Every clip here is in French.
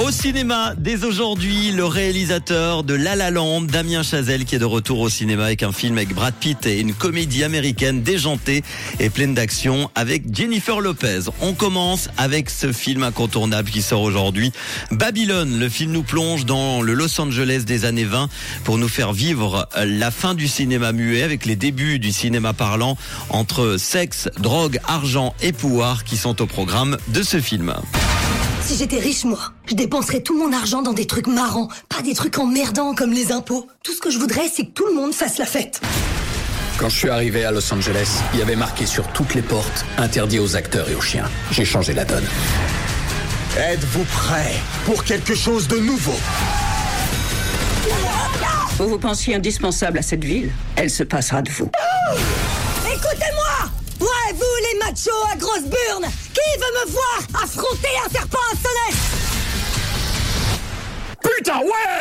Au cinéma, dès aujourd'hui, le réalisateur de La La Land, Damien Chazelle, qui est de retour au cinéma avec un film avec Brad Pitt et une comédie américaine déjantée et pleine d'action avec Jennifer Lopez. On commence avec ce film incontournable qui sort aujourd'hui, Babylone. Le film nous plonge dans le Los Angeles des années 20 pour nous faire vivre la fin du cinéma muet avec les débuts du cinéma parlant entre sexe, drogue, argent et pouvoir qui sont au programme de ce film. Si j'étais riche, moi, je dépenserais tout mon argent dans des trucs marrants, pas des trucs emmerdants comme les impôts. Tout ce que je voudrais, c'est que tout le monde fasse la fête. Quand je suis arrivé à Los Angeles, il y avait marqué sur toutes les portes interdit aux acteurs et aux chiens. J'ai changé la donne. Êtes-vous prêts pour quelque chose de nouveau? Vous vous pensiez indispensable à cette ville Elle se passera de vous. Écoutez-moi machos à grosse burne Qui veut me voir affronter un serpent à Putain, ouais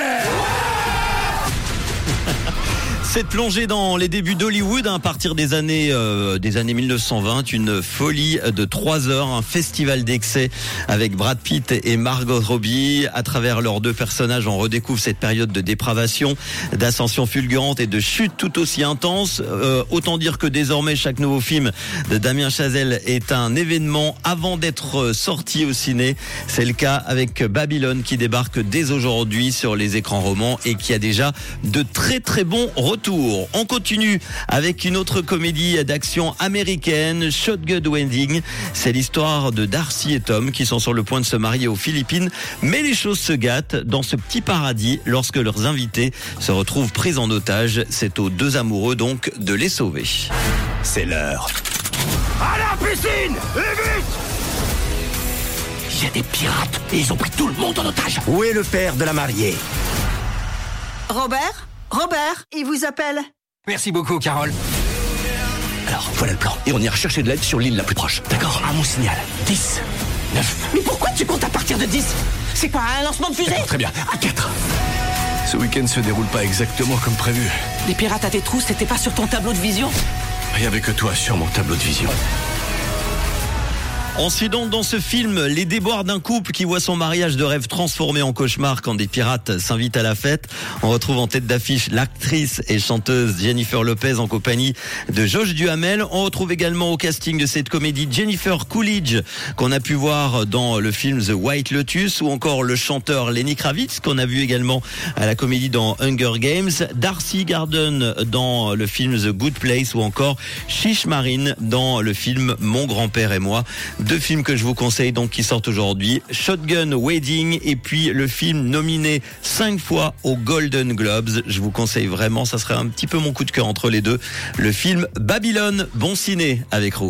Cette plongée dans les débuts d'Hollywood hein, à partir des années euh, des années 1920, une folie de trois heures, un festival d'excès avec Brad Pitt et Margot Robbie. À travers leurs deux personnages, on redécouvre cette période de dépravation, d'ascension fulgurante et de chute tout aussi intense. Euh, autant dire que désormais chaque nouveau film de Damien Chazelle est un événement avant d'être sorti au ciné. C'est le cas avec Babylone qui débarque dès aujourd'hui sur les écrans romans et qui a déjà de très très bons retours. On continue avec une autre comédie d'action américaine, Shotgun Wedding. C'est l'histoire de Darcy et Tom qui sont sur le point de se marier aux Philippines, mais les choses se gâtent dans ce petit paradis lorsque leurs invités se retrouvent pris en otage. C'est aux deux amoureux donc de les sauver. C'est l'heure. À la piscine Et vite Il y a des pirates et ils ont pris tout le monde en otage. Où est le père de la mariée? Robert? Robert, il vous appelle. Merci beaucoup, Carole. Alors, voilà le plan. Et on ira chercher de l'aide sur l'île la plus proche. D'accord À mon signal. 10, 9. Mais pourquoi tu comptes à partir de 10 C'est pas un lancement de fusée? Très bien. À 4. Ce week-end se déroule pas exactement comme prévu. Les pirates à tes trous, c'était pas sur ton tableau de vision? Il y avait que toi sur mon tableau de vision. On suit donc dans ce film les déboires d'un couple qui voit son mariage de rêve transformé en cauchemar quand des pirates s'invitent à la fête. On retrouve en tête d'affiche l'actrice et chanteuse Jennifer Lopez en compagnie de Josh Duhamel. On retrouve également au casting de cette comédie Jennifer Coolidge qu'on a pu voir dans le film The White Lotus ou encore le chanteur Lenny Kravitz qu'on a vu également à la comédie dans Hunger Games, Darcy Garden dans le film The Good Place ou encore Chiche Marine dans le film Mon grand-père et moi. Deux films que je vous conseille donc qui sortent aujourd'hui, Shotgun Wedding et puis le film nominé cinq fois aux Golden Globes. Je vous conseille vraiment, ça serait un petit peu mon coup de cœur entre les deux. Le film Babylone, bon ciné avec Rouge.